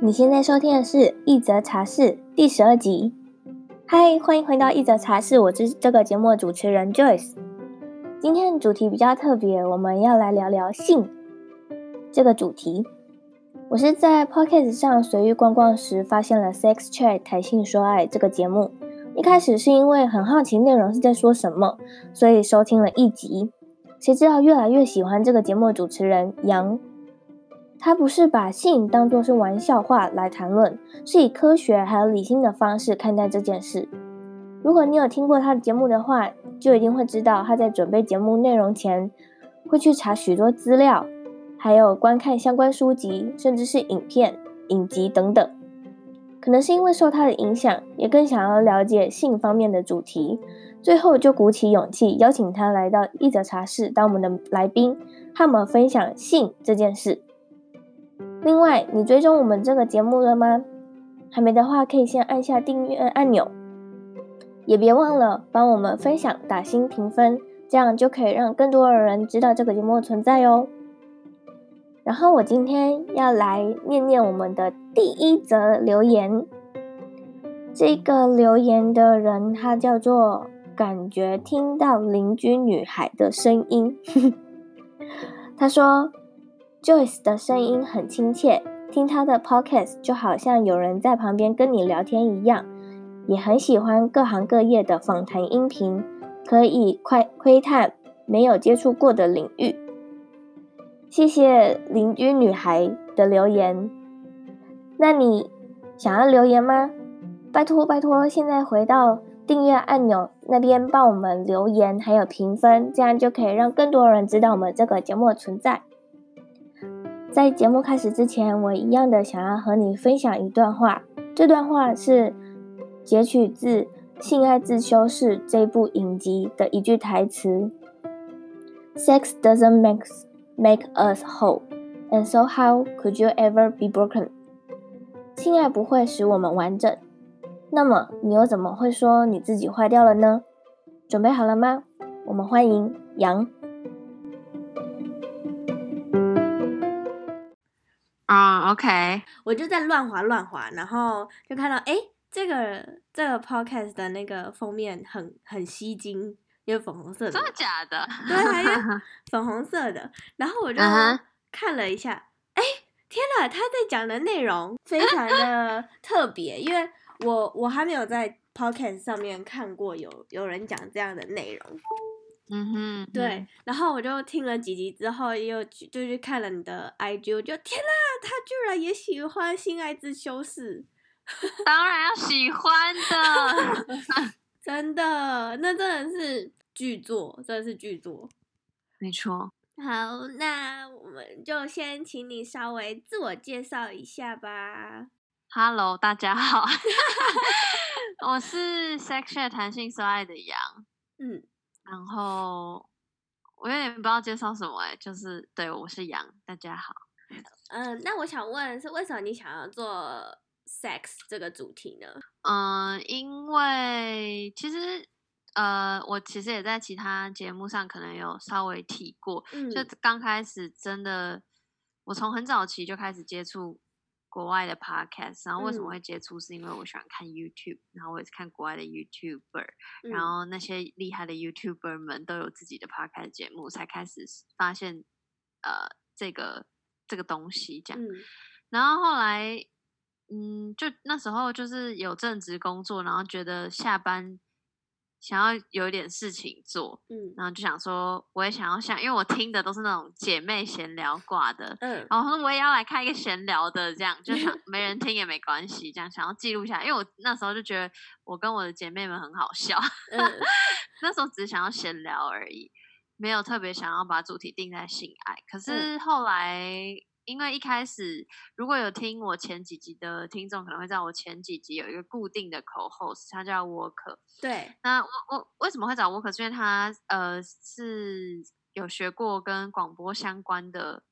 你现在收听的是《一则茶室》第十二集。嗨，欢迎回到《一则茶室》，我是这个节目的主持人 Joyce。今天的主题比较特别，我们要来聊聊性这个主题。我是在 Podcast 上随意逛逛时，发现了 Sex Chat 谈性说爱这个节目。一开始是因为很好奇内容是在说什么，所以收听了一集。谁知道越来越喜欢这个节目的主持人杨。他不是把性当作是玩笑话来谈论，是以科学还有理性的方式看待这件事。如果你有听过他的节目的话，就一定会知道他在准备节目内容前会去查许多资料，还有观看相关书籍，甚至是影片、影集等等。可能是因为受他的影响，也更想要了解性方面的主题，最后就鼓起勇气邀请他来到一则茶室当我们的来宾，和我们分享性这件事。另外，你追踪我们这个节目了吗？还没的话，可以先按下订阅按钮，也别忘了帮我们分享、打星评分，这样就可以让更多的人知道这个节目的存在哟。然后我今天要来念念我们的第一则留言。这个留言的人他叫做感觉听到邻居女孩的声音，他说。Joyce 的声音很亲切，听她的 Podcast 就好像有人在旁边跟你聊天一样。也很喜欢各行各业的访谈音频，可以窥窥探没有接触过的领域。谢谢邻居女孩的留言。那你想要留言吗？拜托拜托，现在回到订阅按钮那边帮我们留言，还有评分，这样就可以让更多人知道我们这个节目的存在。在节目开始之前，我一样的想要和你分享一段话。这段话是截取自《性爱自修室》这部影集的一句台词：“Sex doesn't make make us whole, and so how could you ever be broken？” 性爱不会使我们完整，那么你又怎么会说你自己坏掉了呢？准备好了吗？我们欢迎杨。啊、uh，OK，我就在乱滑乱滑，然后就看到，哎，这个这个 podcast 的那个封面很很吸睛，因为粉红色的，真的假的？对，还有粉红色的，然后我就看了一下，哎、uh -huh.，天哪，他在讲的内容非常的特别，因为我我还没有在 podcast 上面看过有有人讲这样的内容。嗯哼，对，然后我就听了几集之后，又去就去看了你的 IG，我就天呐，他居然也喜欢《性爱之修室》，当然要喜欢的，真的，那真的是巨作，真的是巨作，没错。好，那我们就先请你稍微自我介绍一下吧。Hello，大家好，我是 Sex 谈性说爱的羊，嗯。然后我有点不知道介绍什么哎，就是对，我是羊，大家好。嗯，那我想问是为什么你想要做 sex 这个主题呢？嗯，因为其实呃，我其实也在其他节目上可能有稍微提过，嗯，就刚开始真的，我从很早期就开始接触。国外的 podcast，然后为什么会接触？是因为我喜欢看 YouTube，然后我也是看国外的 YouTuber，然后那些厉害的 YouTuber 们都有自己的 podcast 节目，才开始发现呃这个这个东西这样。然后后来，嗯，就那时候就是有正职工作，然后觉得下班。想要有一点事情做，嗯，然后就想说，我也想要像，因为我听的都是那种姐妹闲聊挂的，嗯，然后说我也要来开一个闲聊的，这样就想 没人听也没关系，这样想要记录下。来，因为我那时候就觉得我跟我的姐妹们很好笑，嗯、那时候只是想要闲聊而已，没有特别想要把主题定在性爱，可是后来。因为一开始如果有听我前几集的听众，可能会知道我前几集有一个固定的 co-host，他叫 Walker。对，那我我为什么会找 Walker？是因为他呃是有学过跟广播相关的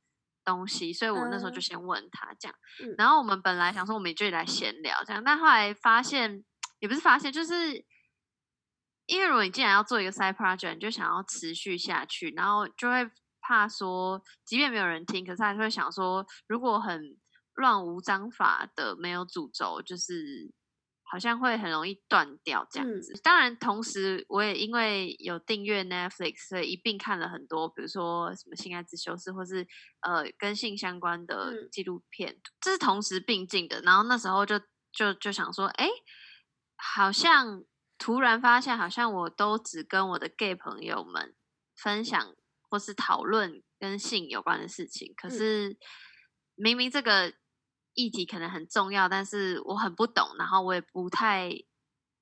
东西，所以我那时候就先问他这样。嗯、然后我们本来想说我们也就来闲聊这样，但后来发现也不是发现，就是因为如果你既然要做一个 side project，你就想要持续下去，然后就会怕说，即便没有人听，可是还是会想说，如果很乱无章法的没有主轴，就是好像会很容易断掉这样子。嗯、当然，同时我也因为有订阅 Netflix，所以一并看了很多，比如说什么《性爱自修室》或是呃跟性相关的纪录片，嗯、这是同时并进的。然后那时候就就就想说，哎，好像。突然发现，好像我都只跟我的 gay 朋友们分享或是讨论跟性有关的事情。可是明明这个议题可能很重要，但是我很不懂，然后我也不太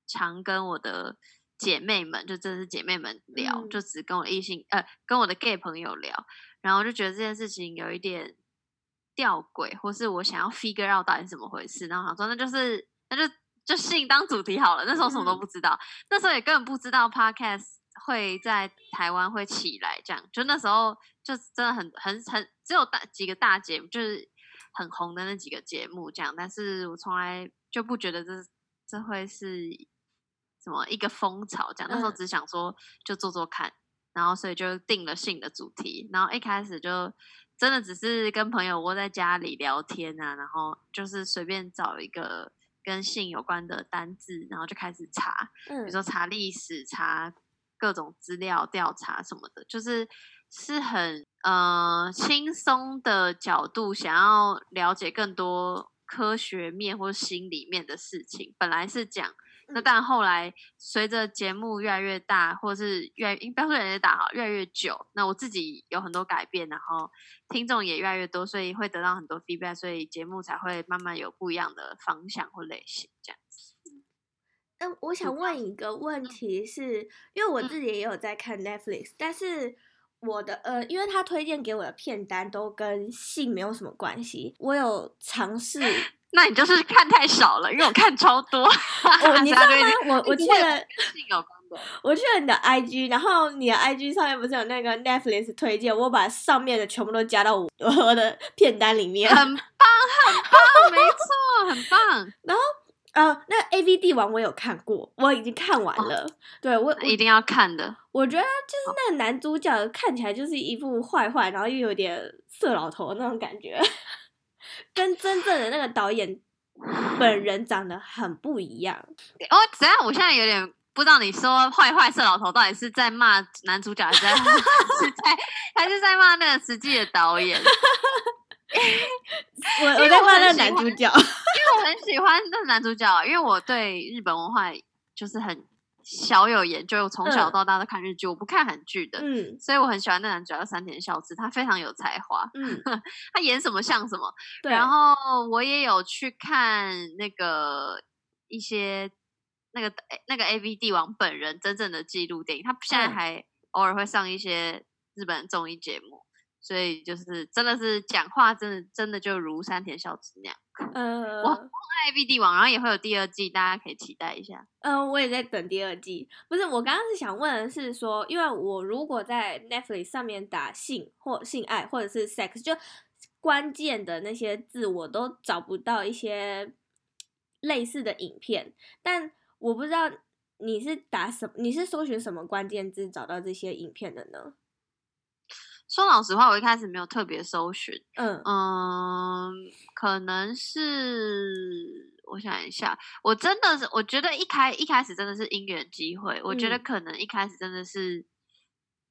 常跟我的姐妹们，就真的是姐妹们聊，嗯、就只跟我的异性呃跟我的 gay 朋友聊，然后我就觉得这件事情有一点吊诡，或是我想要 figure out 到底是怎么回事，然后想说那就是那就。就性当主题好了，那时候什么都不知道，嗯、那时候也根本不知道 podcast 会在台湾会起来，这样就那时候就真的很很很只有大几个大节目，就是很红的那几个节目这样，但是我从来就不觉得这这会是什么一个风潮这样，那时候只想说就做做看，然后所以就定了性的主题，然后一开始就真的只是跟朋友窝在家里聊天啊，然后就是随便找一个。跟性有关的单字，然后就开始查，比如说查历史、查各种资料、调查什么的，就是是很呃轻松的角度，想要了解更多科学面或心里面的事情。本来是讲。那但后来随着节目越来越大，或者是越不要说越来越大哈，越来越久，那我自己有很多改变，然后听众也越来越多，所以会得到很多 feedback，所以节目才会慢慢有不一样的方向或类型这样我想问一个问题是，是因为我自己也有在看 Netflix，、嗯、但是我的呃，因为他推荐给我的片单都跟性没有什么关系，我有尝试。那你就是看太少了，因为我看超多。哦，你知道吗？我 我去了，有我去了你的 IG，然后你的 IG 上面不是有那个 Netflix 推荐，我把上面的全部都加到我我的片单里面。很棒，很棒，没错，很棒。然后呃，那个 AV 帝王我有看过，我已经看完了。哦、对我，我一定要看的。我觉得就是那个男主角看起来就是一副坏坏，然后又有点色老头那种感觉。跟真正的那个导演本人长得很不一样哦。怎样？我现在有点不知道，你说坏坏色老头到底是在骂男主角，还是在还是在骂那个实际的导演？我我在骂那个男主角，我很喜欢那个男主角，因为我对日本文化就是很。小有研究，我从小到大都看日剧，嗯、我不看韩剧的，嗯，所以我很喜欢那男主角山田孝之，他非常有才华，嗯，他演什么像什么，对。然后我也有去看那个一些那个那个 AV 帝王本人真正的纪录电影，他现在还偶尔会上一些日本综艺节目。所以就是真的是讲话真的真的就如山田孝之那样，嗯、呃，我爱 AV 帝王，然后也会有第二季，大家可以期待一下。嗯、呃，我也在等第二季。不是，我刚刚是想问的是说，因为我如果在 Netflix 上面打性或性爱或者是 sex，就关键的那些字我都找不到一些类似的影片，但我不知道你是打什么，你是搜寻什么关键字找到这些影片的呢？说老实话，我一开始没有特别搜寻，嗯。嗯，可能是我想一下，我真的是我觉得一开一开始真的是因缘机会，我觉得可能一开始真的是，嗯、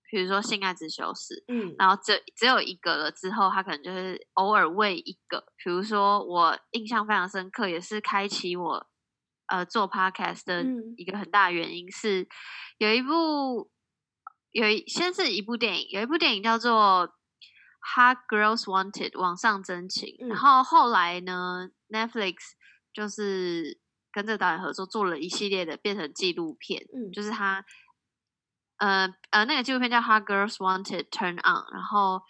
比如说性爱自修室，嗯，然后只只有一个了之后，他可能就是偶尔喂一个，比如说我印象非常深刻，也是开启我呃做 podcast 的一个很大原因是有一部。有一先是一部电影，有一部电影叫做《Hot Girls Wanted》网上真情，嗯、然后后来呢，Netflix 就是跟这个导演合作做了一系列的变成纪录片，嗯、就是他呃呃那个纪录片叫《Hot Girls Wanted Turn On》，然后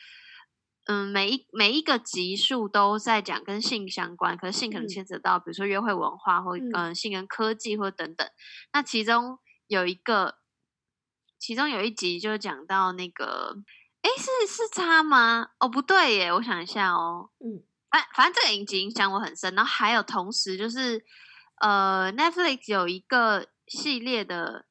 嗯每一每一个集数都在讲跟性相关，可是性可能牵扯到、嗯、比如说约会文化或嗯、呃、性跟科技或等等，那其中有一个。其中有一集就讲到那个，哎，是是他吗？哦，不对耶，我想一下哦，嗯，反反正这个影集影响我很深。然后还有同时就是，呃，Netflix 有一个系列的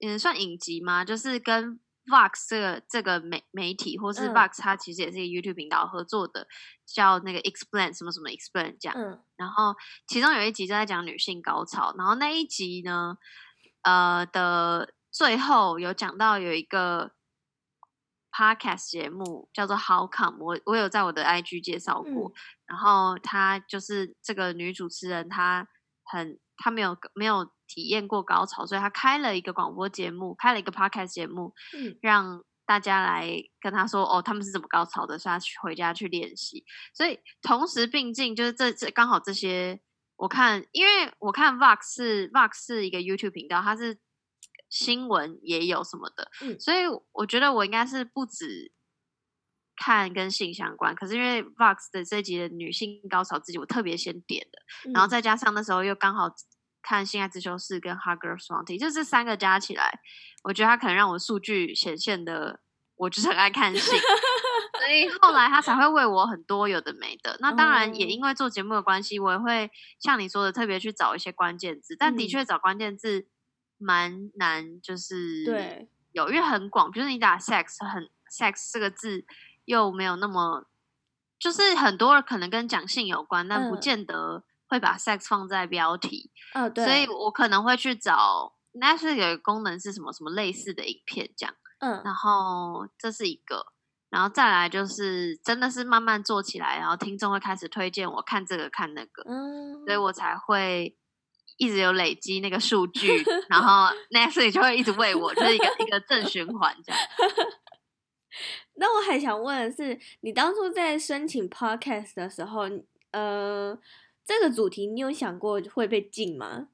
嗯，算影集吗？就是跟 Vox 这个这个媒媒体，或是 Vox 它其实也是一个 YouTube 频道合作的，嗯、叫那个 Explain 什么什么 Explain 这样。嗯。然后其中有一集就在讲女性高潮，然后那一集呢，呃的最后有讲到有一个 Podcast 节目叫做 How Come，我我有在我的 IG 介绍过，嗯、然后她就是这个女主持人，她很她没有没有。体验过高潮，所以她开了一个广播节目，开了一个 podcast 节目，嗯，让大家来跟他说哦，他们是怎么高潮的，所以他去回家去练习。所以同时并进，就是这这刚好这些，我看，因为我看 Vox 是 Vox 是一个 YouTube 频道，它是新闻也有什么的，嗯，所以我觉得我应该是不止看跟性相关，可是因为 Vox 的这集的女性高潮自己我特别先点的，嗯，然后再加上那时候又刚好。看《性爱自修室》跟《Hot Girls Wanted》，就这三个加起来，我觉得他可能让我数据显现的，我就是很爱看性，所以后来他才会为我很多有的没的。那当然也因为做节目的关系，我也会像你说的特别去找一些关键字，但的确找关键字蛮难，就是对。有，因为很广，比如你打 “sex” 很 “sex” 这个字又没有那么，就是很多人可能跟讲性有关，但不见得。会把 sex 放在标题，哦，对，所以我可能会去找，Netflix 有一个功能是什么什么类似的影片这样，嗯，然后这是一个，然后再来就是真的是慢慢做起来，然后听众会开始推荐我看这个看那个，嗯，所以我才会一直有累积那个数据，然后 Netflix 就会一直喂我，就是一个一个正循环这样。那我还想问的是，你当初在申请 Podcast 的时候，呃。这个主题你有想过会被禁吗？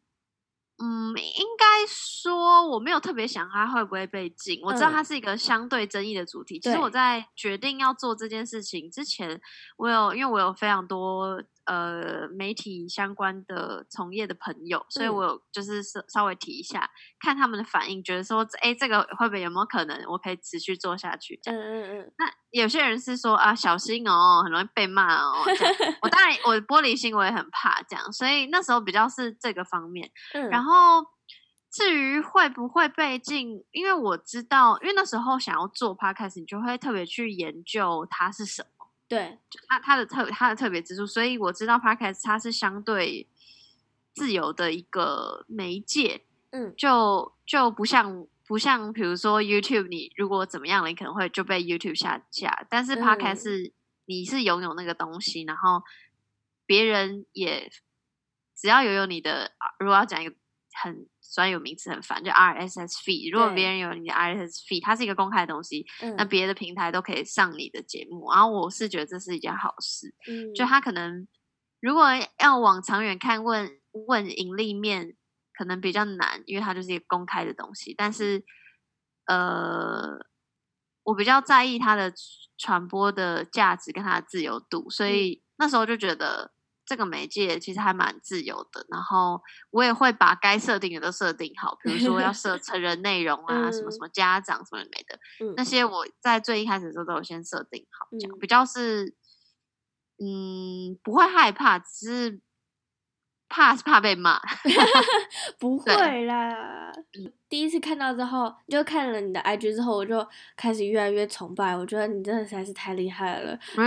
嗯，应该说我没有特别想它会不会被禁。我知道它是一个相对争议的主题。嗯、其实我在决定要做这件事情之前，我有因为我有非常多。呃，媒体相关的从业的朋友，所以我有就是稍稍微提一下，嗯、看他们的反应，觉得说，哎，这个会不会有没有可能，我可以持续做下去？嗯嗯嗯。那有些人是说啊，小心哦，很容易被骂哦。我当然，我玻璃心，我也很怕这样，所以那时候比较是这个方面。嗯。然后至于会不会被禁，因为我知道，因为那时候想要做 podcast，你就会特别去研究它是什么。对，它它的特它的特别之处，所以我知道 Podcast 它是相对自由的一个媒介，嗯，就就不像不像比如说 YouTube，你如果怎么样了，你可能会就被 YouTube 下架，但是 Podcast 是、嗯、你是拥有那个东西，然后别人也只要拥有你的，如果要讲一个很。专有名词很烦，就 RSS feed。如果别人有你的 RSS feed，它是一个公开的东西，嗯、那别的平台都可以上你的节目。然后我是觉得这是一件好事。嗯，就他可能如果要往长远看问，问问盈利面可能比较难，因为它就是一个公开的东西。但是，呃，我比较在意它的传播的价值跟它的自由度，所以那时候就觉得。这个媒介其实还蛮自由的，然后我也会把该设定的都设定好，比如说要设成人内容 啊，什么什么家长什么没的，嗯、那些我在最一开始的时候都有先设定好，这样、嗯、比较是，嗯，不会害怕，只是。怕是怕被骂，不会啦。第一次看到之后，就看了你的 IG 之后，我就开始越来越崇拜。我觉得你真的实在是太厉害了。对，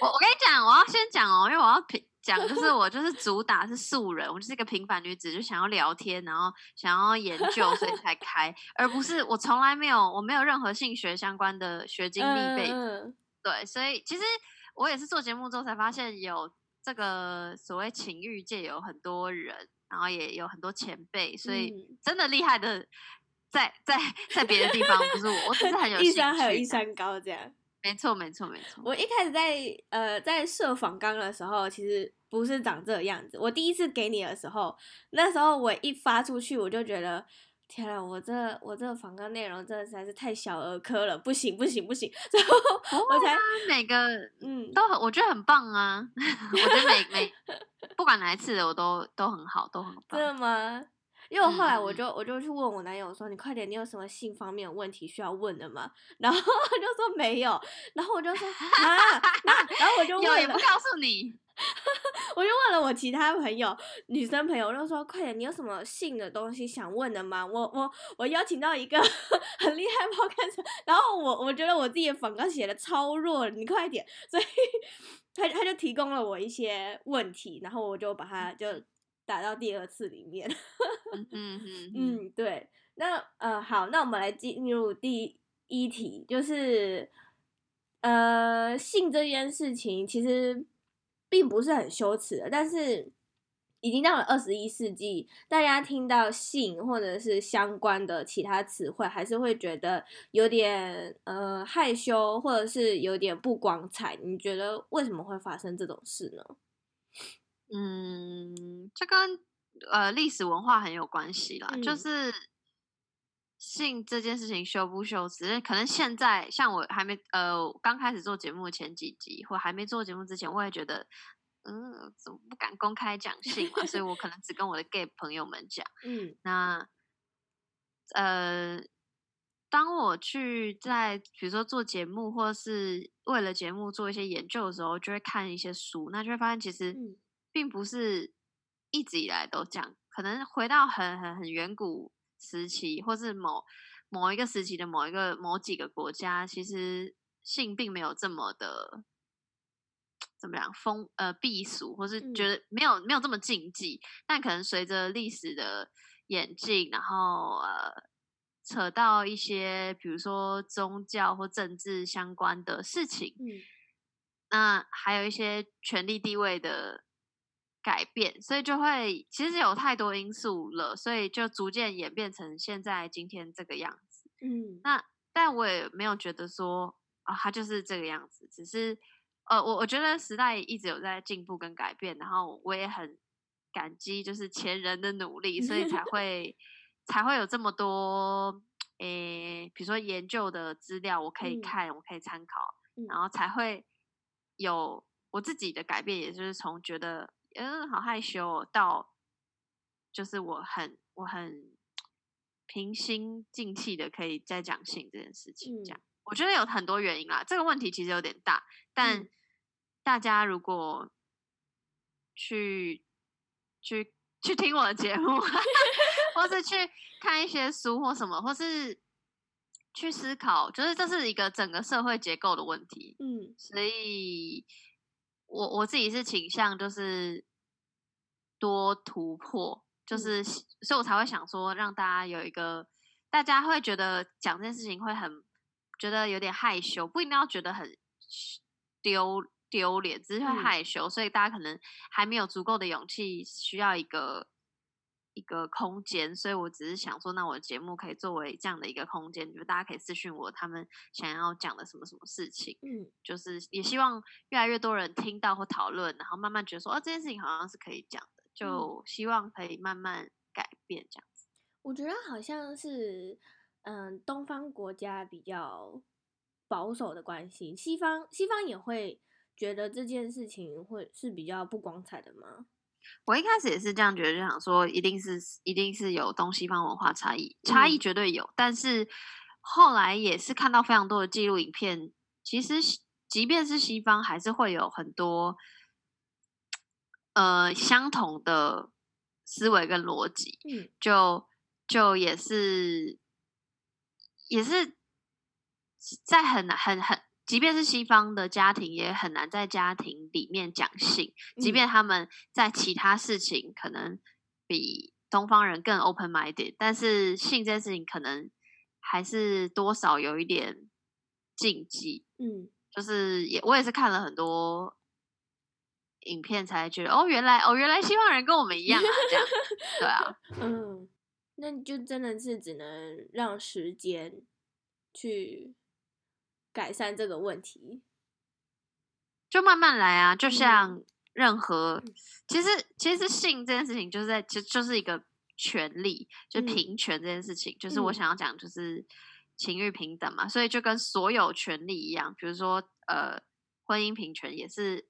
我 我跟你讲，我要先讲哦，因为我要平讲，就是我就是主打是素人，我就是一个平凡女子，就想要聊天，然后想要研究，所以才开，而不是我从来没有，我没有任何性学相关的学经历背景。嗯、对，所以其实我也是做节目之后才发现有。这个所谓情欲界有很多人，然后也有很多前辈，所以真的厉害的在在在别的地方不是我，我只是很有。一山还有一山高，这样。没错，没错，没错。我一开始在呃在设访纲的时候，其实不是长这个样子。我第一次给你的时候，那时候我一发出去，我就觉得。天啊，我这我这个访谈内容真的实在是太小儿科了，不行不行不行！然后我才每个嗯都很，我觉得很棒啊！我觉得每每不管哪一次的我都都很好，都很棒。真的吗？因为我后来我就我就去问我男友说：“你快点，你有什么性方面的问题需要问的吗？”然后 他就说没有，然后我就说啊，然后我就问也不告诉你。我就问了我其他朋友，女生朋友，我就说快点，你有什么性的东西想问的吗？我我我邀请到一个 很厉害 Podcaster，然后我我觉得我自己的访纲写的超弱，你快点，所以 他他就提供了我一些问题，然后我就把它就打到第二次里面。嗯嗯嗯，对，那呃好，那我们来进入第一题，就是呃性这件事情其实。并不是很羞耻的，但是已经到了二十一世纪，大家听到性或者是相关的其他词汇，还是会觉得有点呃害羞，或者是有点不光彩。你觉得为什么会发生这种事呢？嗯，这跟呃历史文化很有关系啦，嗯、就是。性这件事情羞不羞耻？可能现在像我还没呃刚开始做节目的前几集，或还没做节目之前，我也觉得，嗯，怎么不敢公开讲性嘛？所以我可能只跟我的 gay 朋友们讲。嗯，那呃，当我去在比如说做节目，或是为了节目做一些研究的时候，就会看一些书，那就会发现其实并不是一直以来都这样，可能回到很很很远古。时期，或是某某一个时期的某一个某几个国家，其实性并没有这么的怎么样风呃避俗，或是觉得没有、嗯、没有这么禁忌。但可能随着历史的演进，然后呃扯到一些比如说宗教或政治相关的事情，嗯，那还有一些权力地位的。改变，所以就会其实有太多因素了，所以就逐渐演变成现在今天这个样子。嗯，那但我也没有觉得说啊，他就是这个样子，只是呃，我我觉得时代一直有在进步跟改变，然后我也很感激就是前人的努力，所以才会才会有这么多诶，比如说研究的资料我可以看，嗯、我可以参考，然后才会有我自己的改变，也就是从觉得。嗯，好害羞哦，到就是我很我很平心静气的可以再讲性这件事情，这样、嗯、我觉得有很多原因啦。这个问题其实有点大，但大家如果去去去听我的节目，或是去看一些书或什么，或是去思考，就是这是一个整个社会结构的问题。嗯，所以。我我自己是倾向就是多突破，就是、嗯、所以，我才会想说，让大家有一个，大家会觉得讲这件事情会很觉得有点害羞，不一定要觉得很丢丢脸，只是会害羞，嗯、所以大家可能还没有足够的勇气，需要一个。一个空间，所以我只是想说，那我的节目可以作为这样的一个空间，就大家可以私讯我，他们想要讲的什么什么事情，嗯，就是也希望越来越多人听到或讨论，然后慢慢觉得说，哦，这件事情好像是可以讲的，就希望可以慢慢改变这样子。我觉得好像是，嗯，东方国家比较保守的关系，西方西方也会觉得这件事情会是比较不光彩的吗？我一开始也是这样觉得，就想说一定是一定是有东西方文化差异，差异绝对有。嗯、但是后来也是看到非常多的纪录影片，其实即便是西方，还是会有很多呃相同的思维跟逻辑。嗯，就就也是也是在很很很。即便是西方的家庭，也很难在家庭里面讲性。即便他们在其他事情可能比东方人更 open minded，但是性这件事情可能还是多少有一点禁忌。嗯，就是也我也是看了很多影片才觉得，哦，原来哦，原来西方人跟我们一样啊，这样对啊，嗯，那就真的是只能让时间去。改善这个问题，就慢慢来啊！就像任何，嗯、其实其实性这件事情，就是在就就是一个权利，就平权这件事情，嗯、就是我想要讲，就是情欲平等嘛。嗯、所以就跟所有权利一样，比如说呃，婚姻平权也是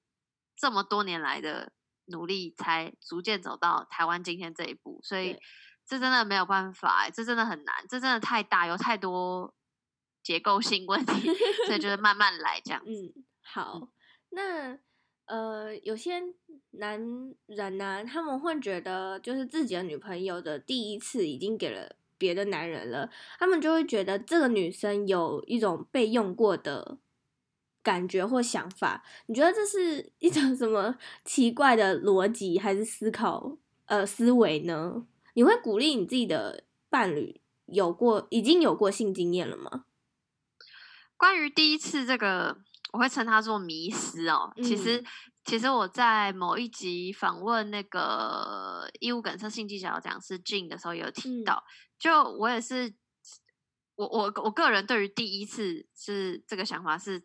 这么多年来的努力，才逐渐走到台湾今天这一步。所以这真的没有办法，这真的很难，这真的太大，有太多。结构性问题，所以就是慢慢来这样子。嗯，好，那呃，有些男人呢、啊，他们会觉得，就是自己的女朋友的第一次已经给了别的男人了，他们就会觉得这个女生有一种被用过的感觉或想法。你觉得这是一种什么奇怪的逻辑还是思考呃思维呢？你会鼓励你自己的伴侣有过已经有过性经验了吗？关于第一次这个。我会称它做迷失哦。其实，嗯、其实我在某一集访问那个义务梗塞性技巧讲师 Jin 的时候，有提到，嗯、就我也是，我我我个人对于第一次是这个想法是，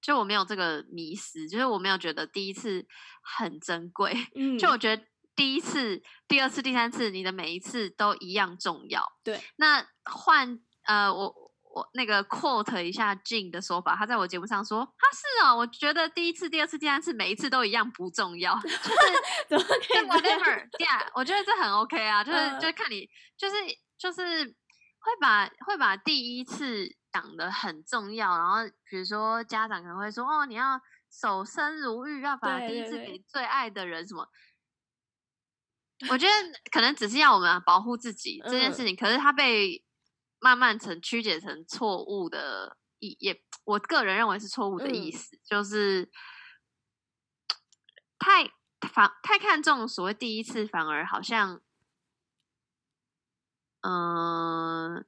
就我没有这个迷失，就是我没有觉得第一次很珍贵。嗯，就我觉得第一次、第二次、第三次，你的每一次都一样重要。对，那换呃我。我那个 quote 一下 Jin 的说法，他在我节目上说：“他是啊，我觉得第一次、第二次、第三次，每一次都一样不重要，就是 怎么可以 whatever，yeah，我觉得这很 OK 啊，就是、uh, 就是看你，就是就是会把会把第一次讲的很重要，然后比如说家长可能会说：哦，你要守身如玉，要把第一次给最爱的人什么？我觉得可能只是要我们保护自己这件事情，uh, 可是他被。慢慢成曲解成错误的意，也我个人认为是错误的意思，嗯、就是太反太看重所谓第一次，反而好像，嗯、呃，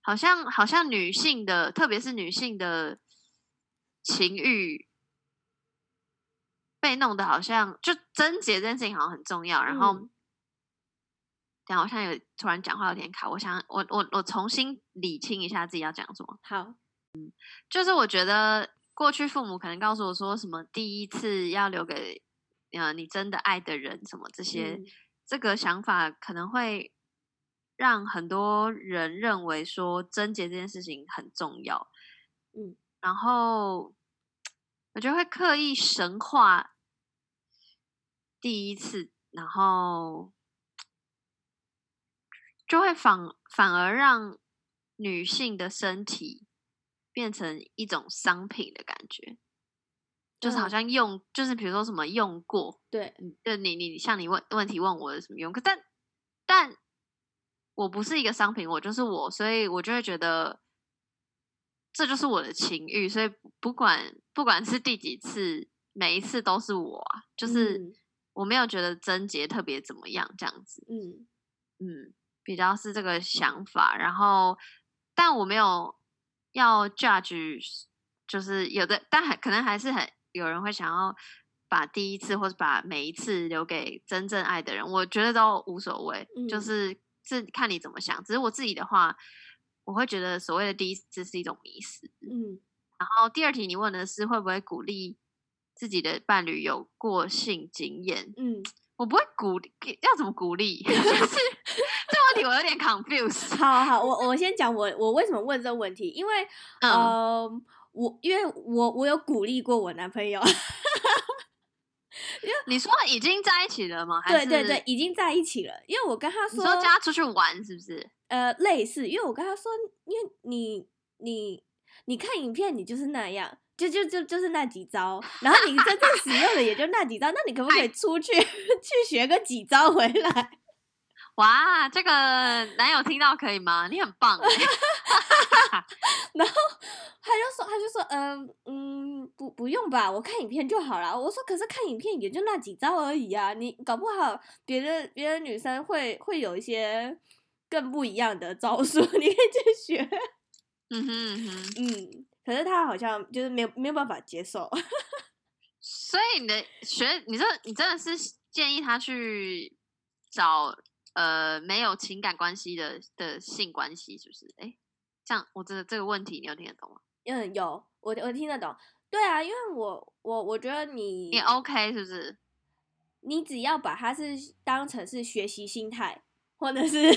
好像好像女性的，特别是女性的情欲被弄得好像就贞洁这件事情好像很重要，然后。嗯好像有突然讲话有点卡，我想我我我重新理清一下自己要讲什么。好，嗯，就是我觉得过去父母可能告诉我说什么第一次要留给呃你真的爱的人什么这些，嗯、这个想法可能会让很多人认为说贞洁这件事情很重要，嗯，然后我觉得会刻意神化第一次，然后。就会反反而让女性的身体变成一种商品的感觉，就是好像用，嗯、就是比如说什么用过，对，就你你像你问问题问我的什么用，可但但我不是一个商品，我就是我，所以我就会觉得这就是我的情欲，所以不管不管是第几次，每一次都是我啊，就是我没有觉得贞洁特别怎么样这样子，嗯。嗯。嗯比较是这个想法，然后，但我没有要 judge，就是有的，但还可能还是很有人会想要把第一次或者把每一次留给真正爱的人，我觉得都无所谓，嗯、就是是看你怎么想。只是我自己的话，我会觉得所谓的第一次是一种迷失。嗯，然后第二题你问的是会不会鼓励自己的伴侣有过性经验？嗯。我不会鼓励，要怎么鼓励？就是这问题我有点 confused。好好，我我先讲我我为什么问这个问题，因为嗯、呃，我因为我我有鼓励过我男朋友。因 为你说已经在一起了吗？对对对，已经在一起了。因为我跟他说，你说叫他出去玩是不是？呃，类似，因为我跟他说，因为你你你看影片，你就是那样。就就就就是那几招，然后你真正使用的也就那几招，那你可不可以出去去学个几招回来？哇，这个男友听到可以吗？你很棒。然后他就说，他就说，嗯、呃、嗯，不不用吧，我看影片就好了。我说，可是看影片也就那几招而已啊，你搞不好别的别的女生会会有一些更不一样的招数，你可以去学。嗯哼嗯哼嗯。可是他好像就是没有没有办法接受，所以你的学，你这你真的是建议他去找呃没有情感关系的的性关系，是不是？哎，这样我这个这个问题你有听得懂吗？嗯，有，我我听得懂。对啊，因为我我我觉得你你 OK 是不是？你只要把它是当成是学习心态，或者是。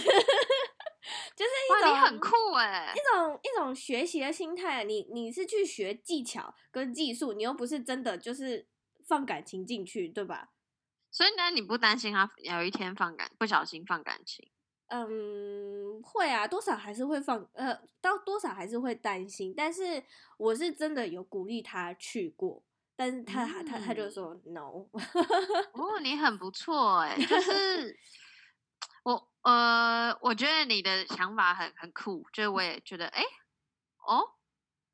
就是一种很酷哎，一种一种学习的心态。你你是去学技巧跟技术，你又不是真的就是放感情进去，对吧？所以呢，你不担心他有一天放感不小心放感情？嗯，会啊，多少还是会放，呃，到多少还是会担心。但是我是真的有鼓励他去过，但是他他他他就说 no。哦，你很不错哎，就是我呃，我觉得你的想法很很酷，就是我也觉得哎哦，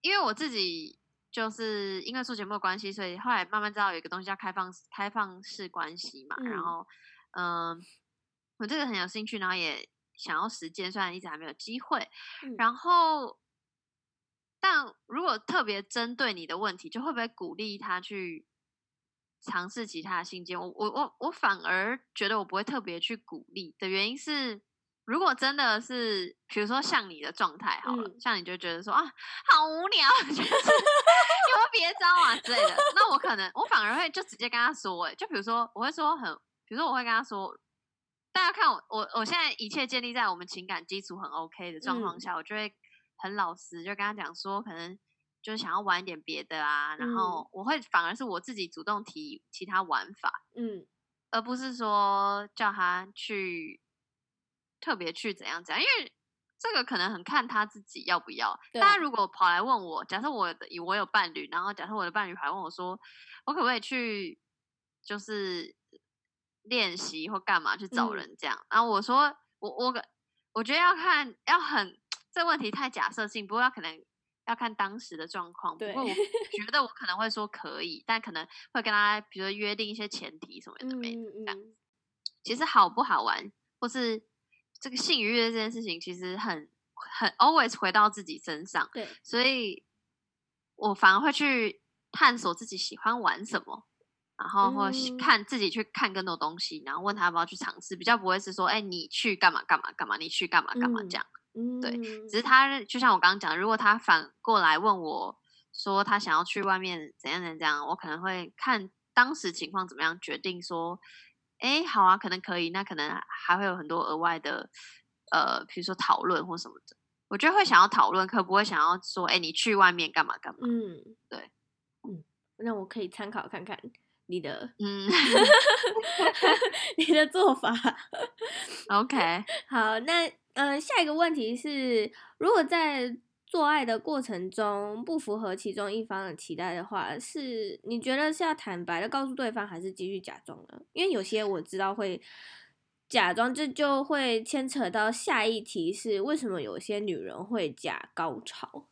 因为我自己就是因为做节目的关系，所以后来慢慢知道有一个东西叫开放开放式关系嘛，嗯、然后嗯、呃，我这个很有兴趣，然后也想要实践，虽然一直还没有机会，嗯、然后。但如果特别针对你的问题，就会不会鼓励他去尝试其他的信件？我我我我反而觉得我不会特别去鼓励的原因是，如果真的是，比如说像你的状态好了，嗯、像你就觉得说啊，好无聊，就是有没有别招啊之类的，那我可能我反而会就直接跟他说，哎，就比如说我会说很，比如说我会跟他说，大家看我我我现在一切建立在我们情感基础很 OK 的状况下，嗯、我就会。很老实，就跟他讲说，可能就是想要玩一点别的啊，嗯、然后我会反而是我自己主动提其他玩法，嗯，而不是说叫他去特别去怎样怎样，因为这个可能很看他自己要不要。大家如果跑来问我，假设我的我有伴侣，然后假设我的伴侣还问我说，我可不可以去就是练习或干嘛去找人这样，嗯、然后我说我我我觉得要看要很。这问题太假设性，不过要可能要看当时的状况。不过我 觉得我可能会说可以，但可能会跟他，比如说约定一些前提什么的，没、嗯、这样。其实好不好玩，或是这个性愉悦这件事情，其实很很 always 回到自己身上。对，所以我反而会去探索自己喜欢玩什么，然后或看自己去看更多东西，然后问他要不要去尝试，比较不会是说，哎，你去干嘛干嘛干嘛，你去干嘛干嘛这样。嗯对，只是他就像我刚刚讲，如果他反过来问我，说他想要去外面怎样怎样，我可能会看当时情况怎么样决定说，哎，好啊，可能可以，那可能还会有很多额外的，呃，比如说讨论或什么的，我觉得会想要讨论，可不会想要说，哎，你去外面干嘛干嘛？嗯，对，嗯，那我可以参考看看你的，嗯，你的做法，OK，好，那。嗯、呃，下一个问题是，如果在做爱的过程中不符合其中一方的期待的话，是你觉得是要坦白的告诉对方，还是继续假装呢？因为有些我知道会假装，这就会牵扯到下一题是为什么有些女人会假高潮？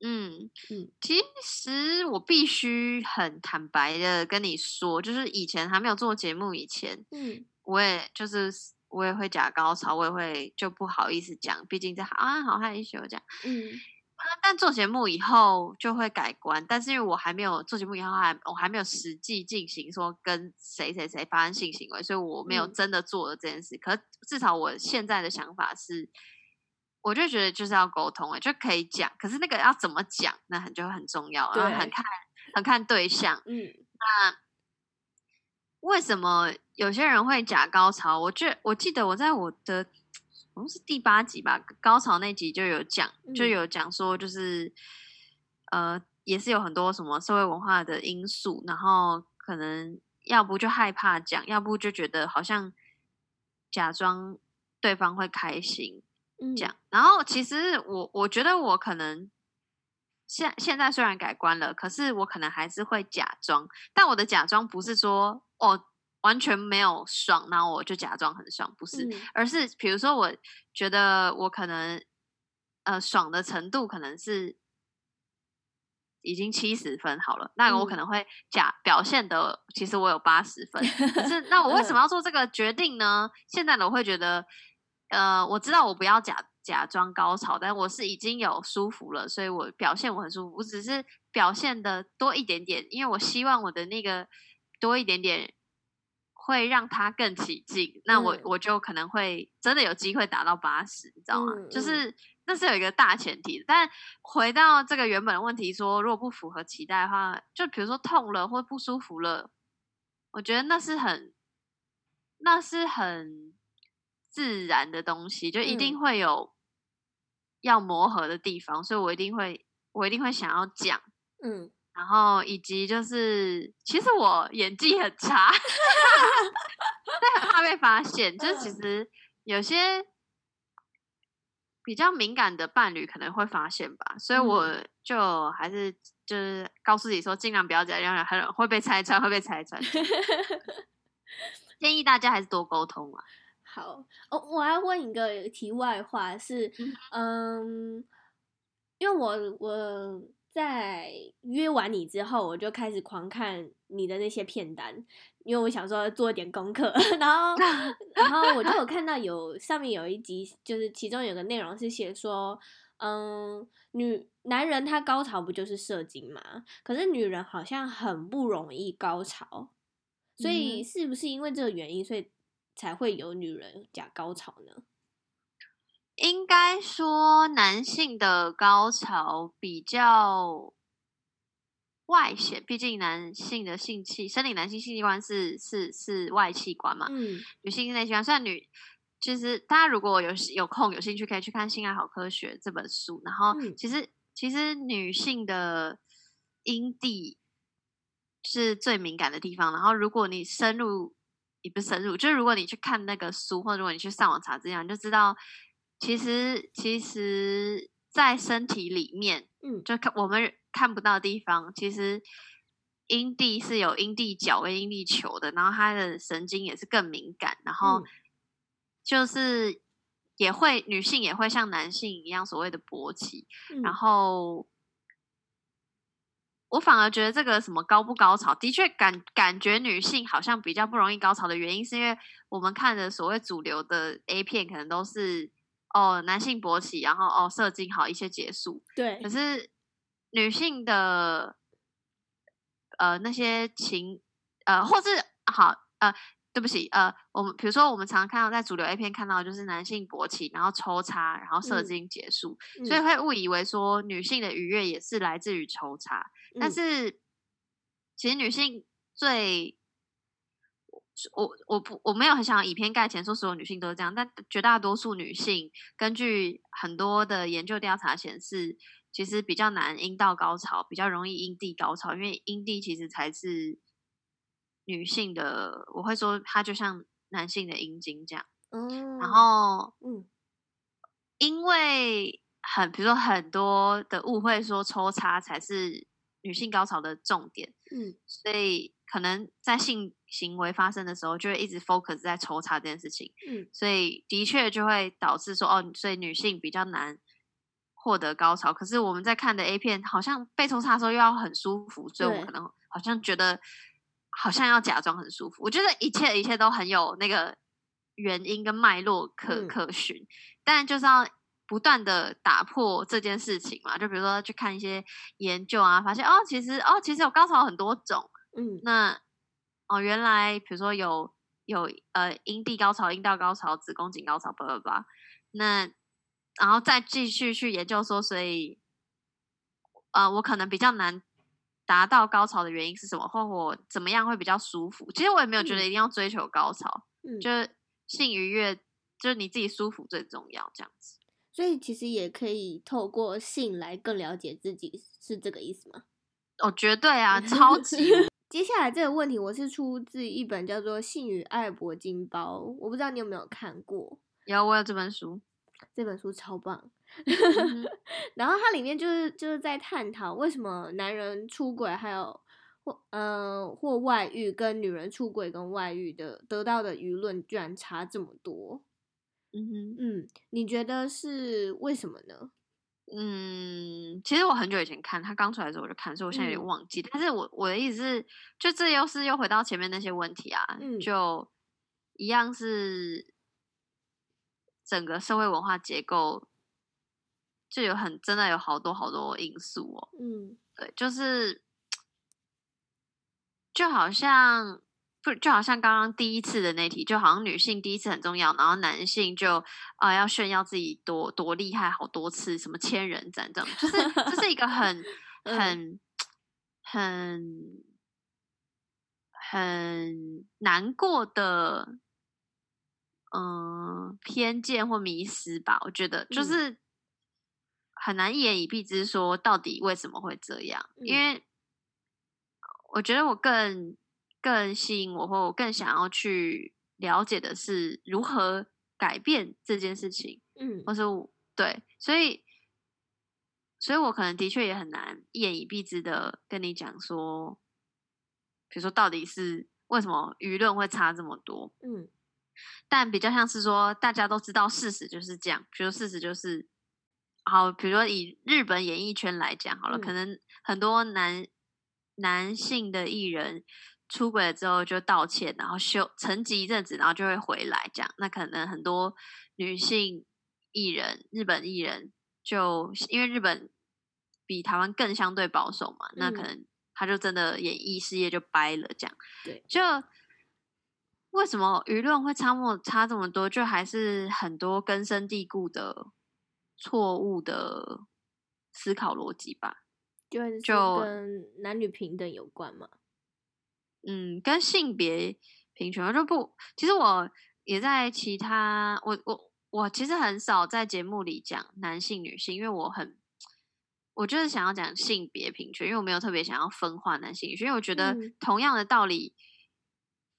嗯嗯，其实我必须很坦白的跟你说，就是以前还没有做节目以前，嗯，我也就是。我也会假高潮，我也会就不好意思讲，毕竟这啊好害羞这样。嗯，但做节目以后就会改观，但是因为我还没有做节目以后还我还没有实际进行说跟谁谁谁发生性行为，所以我没有真的做了这件事。嗯、可至少我现在的想法是，我就觉得就是要沟通，就可以讲。可是那个要怎么讲，那很就很重要，然后很看很看对象。嗯，那。为什么有些人会假高潮？我觉我记得我在我的好像是第八集吧，高潮那集就有讲，就有讲说，就是、嗯、呃，也是有很多什么社会文化的因素，然后可能要不就害怕讲，要不就觉得好像假装对方会开心讲。嗯、然后其实我我觉得我可能现现在虽然改观了，可是我可能还是会假装，但我的假装不是说。哦，完全没有爽，然后我就假装很爽，不是，嗯、而是比如说，我觉得我可能呃爽的程度可能是已经七十分好了，那我可能会假表现的，其实我有八十分，可是 那我为什么要做这个决定呢？现在的我会觉得，呃，我知道我不要假假装高潮，但我是已经有舒服了，所以我表现我很舒服，我只是表现的多一点点，因为我希望我的那个。多一点点会让他更起劲，那我、嗯、我就可能会真的有机会达到八十，你知道吗？嗯、就是那是有一个大前提。但回到这个原本的问题说，说如果不符合期待的话，就比如说痛了或不舒服了，我觉得那是很那是很自然的东西，就一定会有要磨合的地方，嗯、所以我一定会我一定会想要讲，嗯。然后以及就是，其实我演技很差，但很怕被发现。就是其实有些比较敏感的伴侣可能会发现吧，所以我就还是就是告诉自己说，尽量不要这样，很会被拆穿，会被拆穿。建议大家还是多沟通啊。好，哦，我还要问一个题外话是，嗯，嗯，因为我我在约完你之后，我就开始狂看你的那些片单，因为我想说做一点功课，然后 然后我就有看到有上面有一集，就是其中有个内容是写说，嗯，女男人他高潮不就是射精嘛？可是女人好像很不容易高潮，所以是不是因为这个原因，所以？才会有女人假高潮呢？应该说，男性的高潮比较外显，毕竟男性的性器，生理男性性器官是是是外器官嘛。嗯，女性内器官。虽然女，其实大家如果有有空有兴趣，可以去看《性爱好科学》这本书。然后，其实、嗯、其实女性的阴蒂是最敏感的地方。然后，如果你深入。也不深入，就是如果你去看那个书，或者如果你去上网查资料，你就知道，其实其实，在身体里面，嗯，就看我们看不到的地方，其实阴蒂是有阴蒂角跟阴蒂球的，然后它的神经也是更敏感，然后就是也会女性也会像男性一样所谓的勃起，嗯、然后。我反而觉得这个什么高不高潮，的确感感觉女性好像比较不容易高潮的原因，是因为我们看的所谓主流的 A 片，可能都是哦男性勃起，然后哦射精好一些结束。对。可是女性的呃那些情呃或是好呃对不起呃我们比如说我们常常看到在主流 A 片看到的就是男性勃起，然后抽插，然后射精结束，嗯、所以会误以为说女性的愉悦也是来自于抽插。但是，其实女性最，我我不我没有很想以偏概全说所有女性都是这样，但绝大多数女性根据很多的研究调查显示，其实比较难阴道高潮，比较容易阴蒂高潮，因为阴蒂其实才是女性的，我会说它就像男性的阴茎这样。嗯，然后嗯，因为很比如说很多的误会说抽插才是。女性高潮的重点，嗯，所以可能在性行为发生的时候，就会一直 focus 在抽查这件事情，嗯，所以的确就会导致说，哦，所以女性比较难获得高潮。可是我们在看的 A 片，好像被抽查的时候又要很舒服，所以我们可能好像觉得好像要假装很舒服。我觉得一切一切都很有那个原因跟脉络可、嗯、可循，但就是要。不断的打破这件事情嘛，就比如说去看一些研究啊，发现哦，其实哦，其实有高潮很多种，嗯，那哦，原来比如说有有呃阴蒂高潮、阴道高潮、子宫颈高潮，叭叭叭，那然后再继续去研究说，所以呃，我可能比较难达到高潮的原因是什么，或我怎么样会比较舒服？其实我也没有觉得一定要追求高潮，嗯，就是性愉悦，就是你自己舒服最重要，这样子。所以其实也可以透过性来更了解自己，是这个意思吗？哦，绝对啊，超 级。接下来这个问题，我是出自一本叫做《性与爱铂金包》，我不知道你有没有看过？有，我有这本书，这本书超棒。然后它里面就是就是在探讨为什么男人出轨还有或嗯、呃、或外遇，跟女人出轨跟外遇的得到的舆论居然差这么多。嗯哼，嗯，你觉得是为什么呢？嗯，其实我很久以前看他刚出来的时候我就看，所以我现在有点忘记。嗯、但是我我的意思是，就这又是又回到前面那些问题啊，嗯、就一样是整个社会文化结构就有很真的有好多好多因素哦。嗯，对，就是就好像。不就好像刚刚第一次的那题，就好像女性第一次很重要，然后男性就啊、呃、要炫耀自己多多厉害，好多次什么千人斩这样，就是这是一个很 很很很难过的嗯、呃、偏见或迷失吧。我觉得就是很难一言以蔽之说到底为什么会这样，因为我觉得我更。更吸引我，或我更想要去了解的是如何改变这件事情，嗯，或是对，所以，所以我可能的确也很难一言以蔽之的跟你讲说，比如说到底是为什么舆论会差这么多？嗯，但比较像是说大家都知道事实就是这样，比如事实就是，好，比如说以日本演艺圈来讲好了，嗯、可能很多男男性的艺人出轨了之后就道歉，然后休沉寂一阵子，然后就会回来这样。那可能很多女性艺人，日本艺人就因为日本。比台湾更相对保守嘛，那可能他就真的演艺事业就掰了这样。对，就为什么舆论会差么差这么多？就还是很多根深蒂固的错误的思考逻辑吧。就就跟男女平等有关嘛？嗯，跟性别平权就不。其实我也在其他，我我我其实很少在节目里讲男性女性，因为我很。我就是想要讲性别平权，因为我没有特别想要分化男性女性，因为我觉得同样的道理，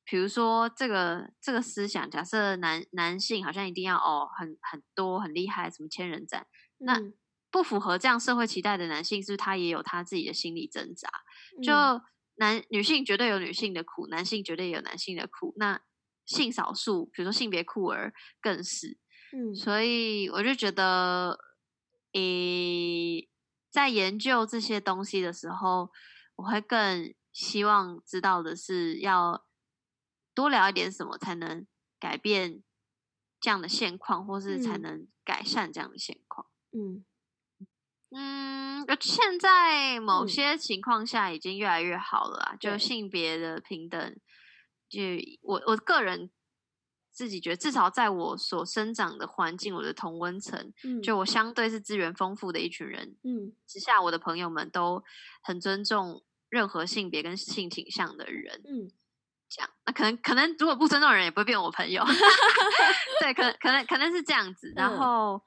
比、嗯、如说这个这个思想，假设男男性好像一定要哦很很多很厉害，什么千人斩，嗯、那不符合这样社会期待的男性，是不是他也有他自己的心理挣扎？就男女性绝对有女性的苦，男性绝对有男性的苦，那性少数，比如说性别酷儿更是，嗯，所以我就觉得，诶。在研究这些东西的时候，我会更希望知道的是，要多聊一点什么才能改变这样的现况，或是才能改善这样的现况。嗯嗯，现在某些情况下已经越来越好了啦，嗯、就性别的平等，就我我个人。自己觉得，至少在我所生长的环境，我的同温层，嗯，就我相对是资源丰富的一群人，嗯，之下我的朋友们都很尊重任何性别跟性倾向的人，嗯，这样，那可能可能如果不尊重人也不会变我朋友，对，可能可能可能是这样子，然后，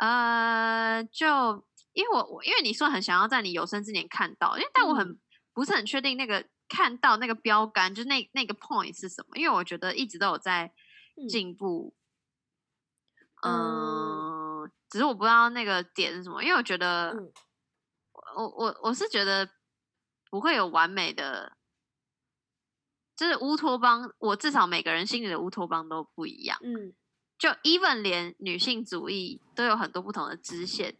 嗯、呃，就因为我我因为你说很想要在你有生之年看到，因为但我很不是很确定那个。看到那个标杆，就那那个 point 是什么？因为我觉得一直都有在进步，嗯，呃、只是我不知道那个点是什么。因为我觉得，嗯、我我我是觉得不会有完美的，就是乌托邦。我至少每个人心里的乌托邦都不一样，嗯，就 even 连女性主义都有很多不同的支线，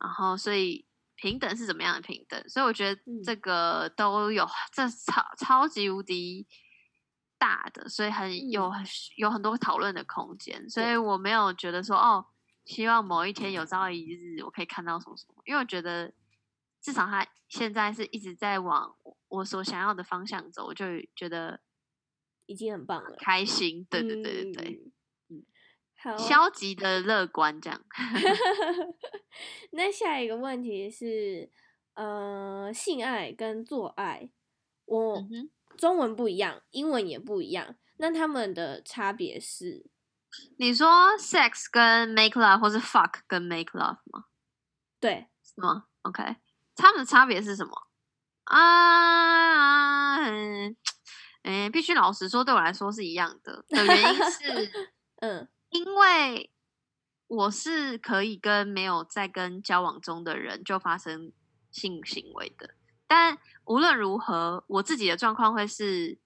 然后所以。平等是怎么样的平等？所以我觉得这个都有，嗯、这超超级无敌大的，所以很有、嗯、有很多讨论的空间。所以我没有觉得说哦，希望某一天有朝一日我可以看到什么什么，因为我觉得至少他现在是一直在往我所想要的方向走，我就觉得已经很棒了，开心。对对对对对。消极的乐观，这样。那下一个问题是，呃，性爱跟做爱，我、嗯、中文不一样，英文也不一样，那他们的差别是？你说 sex 跟 make love，或是 fuck 跟 make love 吗？对，是吗？OK，他们的差别是什么？啊，嗯，欸、必须老实说，对我来说是一样的。的原因是，嗯。因为我是可以跟没有在跟交往中的人就发生性行为的，但无论如何，我自己的状况会是，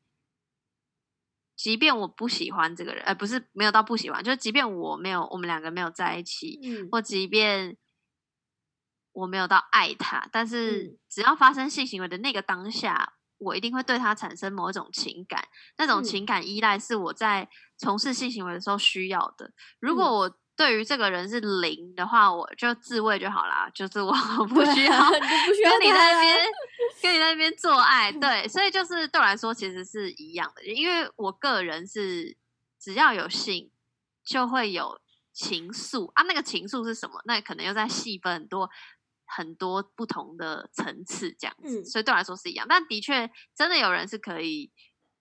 即便我不喜欢这个人，呃，不是没有到不喜欢，就是即便我没有我们两个没有在一起，嗯，或即便我没有到爱他，但是只要发生性行为的那个当下。我一定会对他产生某一种情感，那种情感依赖是我在从事性行为的时候需要的。如果我对于这个人是零的话，我就自慰就好啦，就是我 不需要跟你在那边跟你在那边做爱。对，所以就是对我来说其实是一样的，因为我个人是只要有性就会有情愫啊，那个情愫是什么？那可能又在细分很多。很多不同的层次，这样子，嗯、所以对我来说是一样。但的确，真的有人是可以，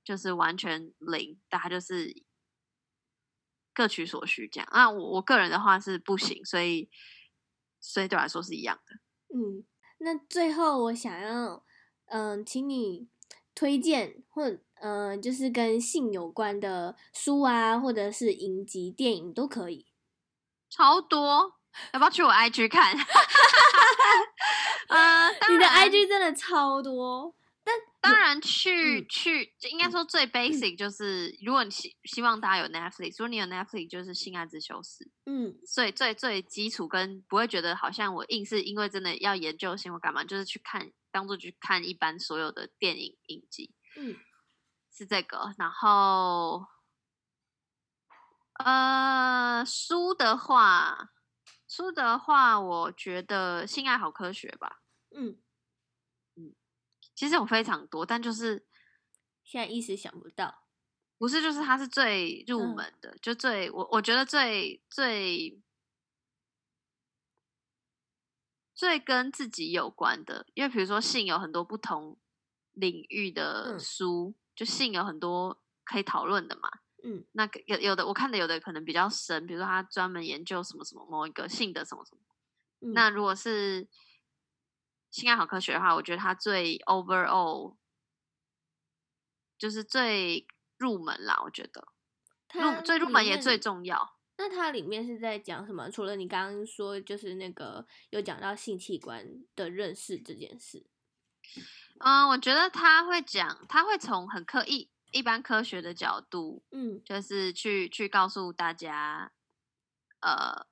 就是完全零，但他就是各取所需这样。那我我个人的话是不行，所以所以对我来说是一样的。嗯，那最后我想要，嗯、呃，请你推荐或嗯、呃，就是跟性有关的书啊，或者是影集、电影都可以。超多。要不要去我 IG 看？呃，你的 IG 真的超多。但当然去，去、嗯、去，应该说最 basic 就是，嗯、如果你希希望大家有 Netflix，如果你有 Netflix，就是《性爱之修室》。嗯，所以最最基础跟不会觉得好像我硬是因为真的要研究性或干嘛，就是去看当做去看一般所有的电影影集。嗯，是这个。然后，呃，书的话，书的话，我觉得《性爱好科学》吧。嗯嗯。其实有非常多，但就是现在一时想不到。不是，就是它是最入门的，嗯、就最我我觉得最最最跟自己有关的。因为比如说性有很多不同领域的书，嗯、就性有很多可以讨论的嘛。嗯，那有有的我看的有的可能比较深，比如说他专门研究什么什么某一个性的什么什么。嗯、那如果是。性爱好科学的话，我觉得它最 overall 就是最入门啦。我觉得入最入门也最重要。那它里面是在讲什么？除了你刚刚说，就是那个有讲到性器官的认识这件事。嗯，我觉得他会讲，他会从很刻意一般科学的角度，嗯，就是去去告诉大家，呃，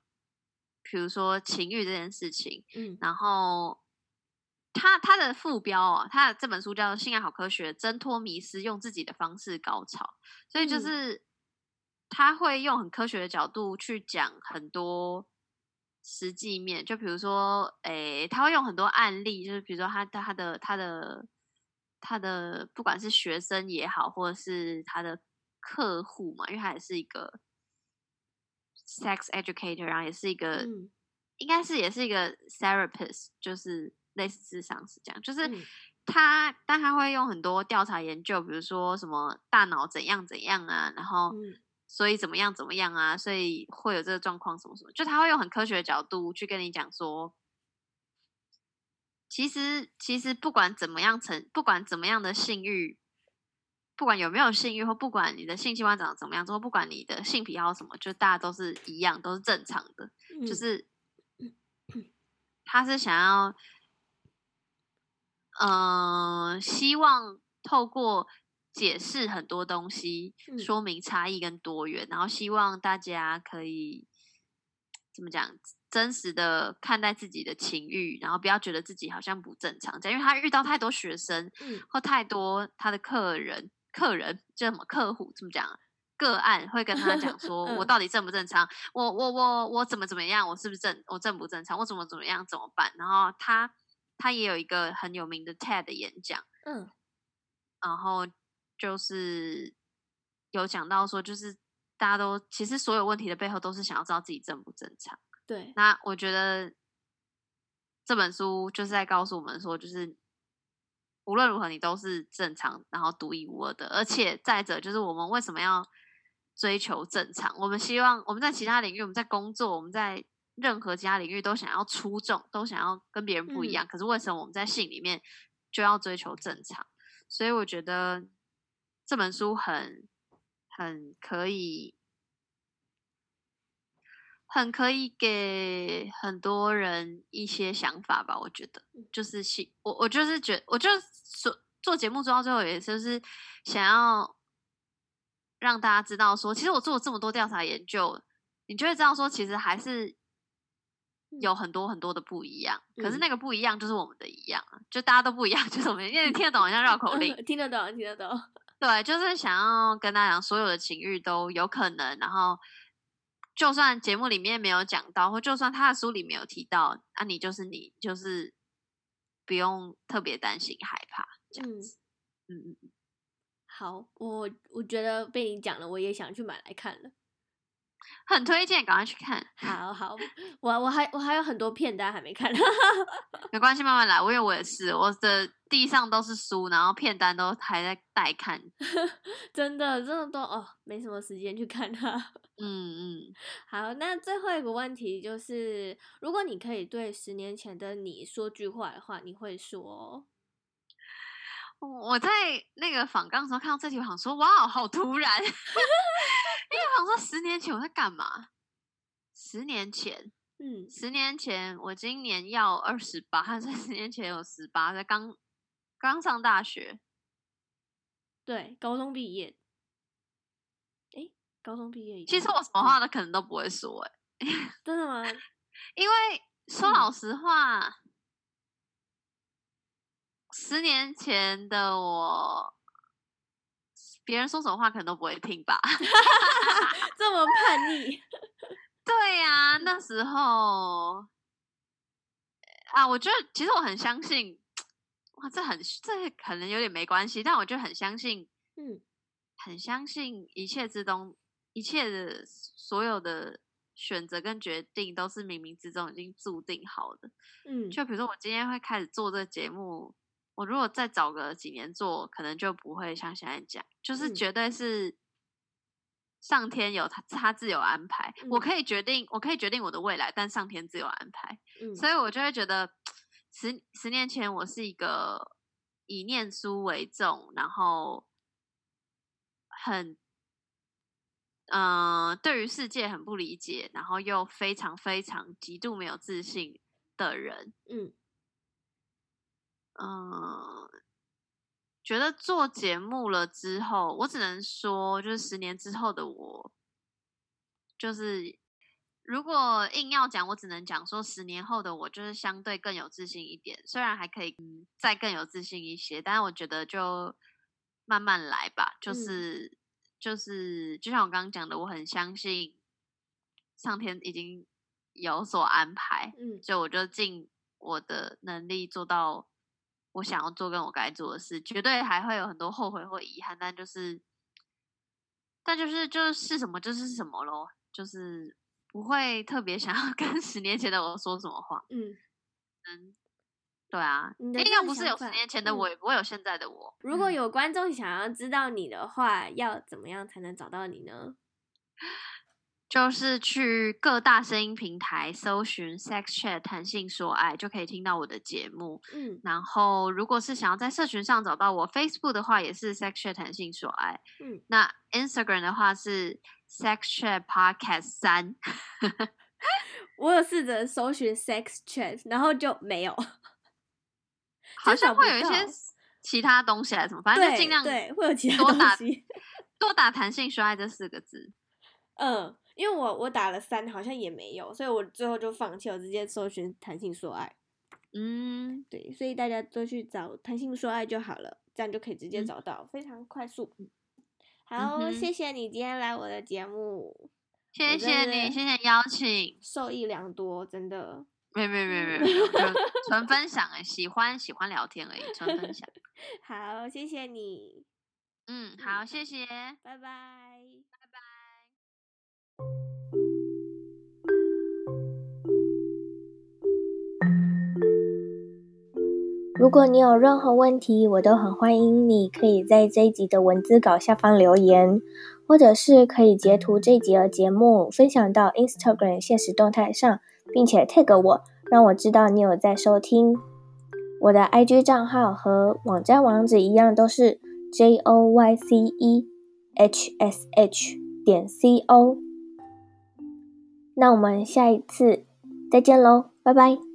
比如说情欲这件事情，嗯，然后。他他的副标哦，他的这本书叫《性爱好科学》，挣脱迷失，用自己的方式高潮。所以就是他会用很科学的角度去讲很多实际面，就比如说，诶，他会用很多案例，就是比如说他他的他的他的，不管是学生也好，或者是他的客户嘛，因为他也是一个 sex educator，然后也是一个，嗯、应该是也是一个 therapist，就是。类似智商是这样，就是他，嗯、但他会用很多调查研究，比如说什么大脑怎样怎样啊，然后所以怎么样怎么样啊，所以会有这个状况什么什么，就他会用很科学的角度去跟你讲说，其实其实不管怎么样成，不管怎么样的性欲，不管有没有性欲，或不管你的性器官长得怎么样，之后不管你的性癖好什么，就大家都是一样，都是正常的，嗯、就是他是想要。嗯、呃，希望透过解释很多东西，说明差异跟多元，嗯、然后希望大家可以怎么讲，真实的看待自己的情欲，然后不要觉得自己好像不正常。这样，因为他遇到太多学生，嗯、或太多他的客人，客人就什么客户，怎么讲？个案会跟他讲说，我到底正不正常？我我我我怎么怎么样？我是不是正？我正不正常？我怎么怎么样？怎么办？然后他。他也有一个很有名的 TED 的演讲，嗯，然后就是有讲到说，就是大家都其实所有问题的背后都是想要知道自己正不正常。对，那我觉得这本书就是在告诉我们说，就是无论如何你都是正常，然后独一无二的。而且再者，就是我们为什么要追求正常？我们希望我们在其他领域，我们在工作，我们在。任何其他领域都想要出众，都想要跟别人不一样。嗯、可是为什么我们在性里面就要追求正常？所以我觉得这本书很很可以，很可以给很多人一些想法吧。我觉得就是我我就是觉，我就做做节目做到最后，也就是想要让大家知道说，其实我做了这么多调查研究，你就会知道说，其实还是。有很多很多的不一样，嗯、可是那个不一样就是我们的一样，就大家都不一样，就是我们因为你听得懂，好像绕口令，听得懂，听得懂。对，就是想要跟大家讲，所有的情欲都有可能，然后就算节目里面没有讲到，或就算他的书里没有提到，啊，你就是你，就是不用特别担心害怕这样子。嗯嗯嗯。好，我我觉得被你讲了，我也想去买来看了。很推荐，赶快去看。好好，我我还我还有很多片单还没看，没关系，慢慢来。因为我也是，我的地上都是书，然后片单都还在待看。真的，真的都哦，没什么时间去看它。嗯嗯。好，那最后一个问题就是，如果你可以对十年前的你说句话的话，你会说？我在那个访纲的时候看到这题，我想说，哇，好突然。因为我想说，十年前我在干嘛？十年前，嗯，十年前我今年要二十八，他在十年前有十八，在刚刚上大学，对，高中毕业。哎，高中毕业。其实我什么话都可能都不会说，哎，真的吗？因为说老实话。嗯十年前的我，别人说什么话可能都不会听吧。这么叛逆？对呀、啊，那时候啊，我觉得其实我很相信，哇，这很这可能有点没关系，但我就很相信，嗯，很相信一切之中，一切的所有的选择跟决定都是冥冥之中已经注定好的。嗯，就比如说我今天会开始做这个节目。我如果再找个几年做，可能就不会像现在讲，就是绝对是上天有他他自有安排。嗯、我可以决定，我可以决定我的未来，但上天自有安排。嗯、所以我就会觉得，十十年前我是一个以念书为重，然后很嗯、呃，对于世界很不理解，然后又非常非常极度没有自信的人。嗯。嗯，觉得做节目了之后，我只能说，就是十年之后的我，就是如果硬要讲，我只能讲说，十年后的我就是相对更有自信一点，虽然还可以再更有自信一些，但是我觉得就慢慢来吧，就是、嗯、就是，就像我刚刚讲的，我很相信上天已经有所安排，嗯，所以我就尽我的能力做到。我想要做跟我该做的事，绝对还会有很多后悔或遗憾，但就是，但就是就是什么就是什么咯，就是不会特别想要 跟十年前的我说什么话。嗯嗯，对啊，哎，要不是有十年前的我，也不会有现在的我。如果有观众想要知道你的话，嗯、要怎么样才能找到你呢？就是去各大声音平台搜寻 Sex Chat 谈性说爱，就可以听到我的节目。嗯，然后如果是想要在社群上找到我，Facebook 的话也是 Sex Chat 谈性说爱。嗯，那 Instagram 的话是 Sex Chat Podcast 三。我有试着搜寻 Sex Chat，然后就没有，好像会有一些其他东西还是什么，反正就尽量对，会有其他东西，多打弹性说爱这四个字。嗯。因为我我打了三，好像也没有，所以我最后就放弃，我直接搜寻谈性说爱。嗯，对，所以大家都去找谈性说爱就好了，这样就可以直接找到，嗯、非常快速。好，谢谢你今天来我的节目，谢谢你，谢谢邀请，受益良多，真的。没没没没没，纯分享哎，喜欢喜欢聊天而已，纯分享。好，谢谢你。嗯，好，谢谢，拜拜。如果你有任何问题，我都很欢迎你可以在这一集的文字稿下方留言，或者是可以截图这一集的节目分享到 Instagram 现实动态上，并且 tag 我，让我知道你有在收听。我的 IG 账号和网站网址一样，都是 J O Y C E H S H 点 C O。那我们下一次再见喽，拜拜。